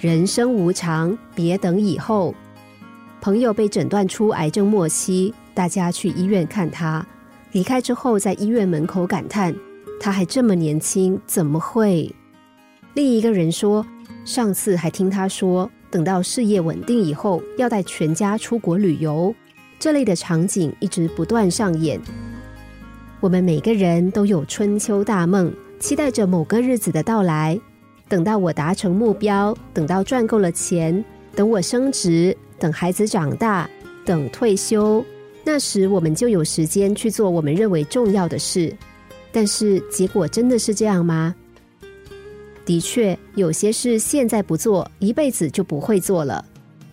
人生无常，别等以后。朋友被诊断出癌症末期，大家去医院看他。离开之后，在医院门口感叹：“他还这么年轻，怎么会？”另一个人说：“上次还听他说，等到事业稳定以后，要带全家出国旅游。”这类的场景一直不断上演。我们每个人都有春秋大梦，期待着某个日子的到来。等到我达成目标，等到赚够了钱，等我升职，等孩子长大，等退休。那时我们就有时间去做我们认为重要的事，但是结果真的是这样吗？的确，有些事现在不做，一辈子就不会做了。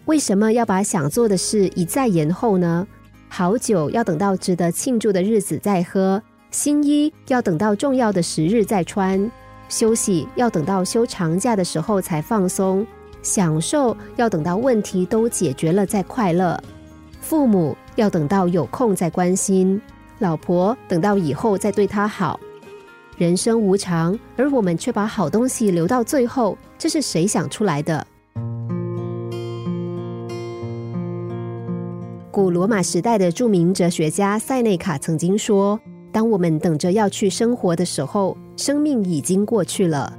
为什么要把想做的事一再延后呢？好酒要等到值得庆祝的日子再喝，新衣要等到重要的时日再穿，休息要等到休长假的时候才放松，享受要等到问题都解决了再快乐，父母。要等到有空再关心老婆，等到以后再对她好。人生无常，而我们却把好东西留到最后，这是谁想出来的？古罗马时代的著名哲学家塞内卡曾经说：“当我们等着要去生活的时候，生命已经过去了。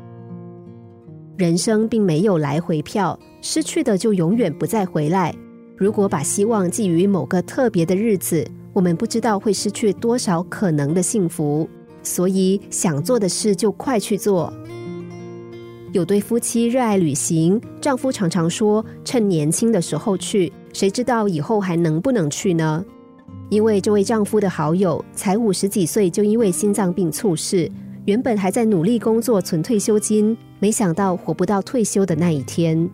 人生并没有来回票，失去的就永远不再回来。”如果把希望寄予某个特别的日子，我们不知道会失去多少可能的幸福。所以想做的事就快去做。有对夫妻热爱旅行，丈夫常常说：“趁年轻的时候去，谁知道以后还能不能去呢？”因为这位丈夫的好友才五十几岁就因为心脏病猝逝，原本还在努力工作存退休金，没想到活不到退休的那一天。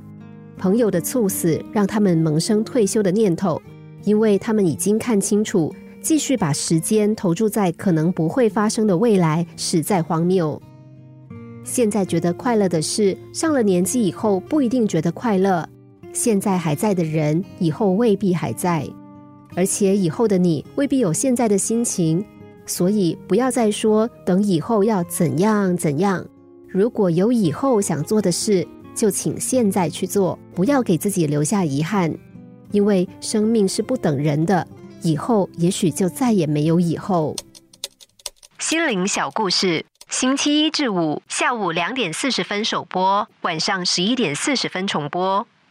朋友的猝死让他们萌生退休的念头，因为他们已经看清楚，继续把时间投注在可能不会发生的未来实在荒谬。现在觉得快乐的事，上了年纪以后不一定觉得快乐。现在还在的人，以后未必还在，而且以后的你未必有现在的心情。所以不要再说等以后要怎样怎样。如果有以后想做的事。就请现在去做，不要给自己留下遗憾，因为生命是不等人的，以后也许就再也没有以后。心灵小故事，星期一至五下午两点四十分首播，晚上十一点四十分重播。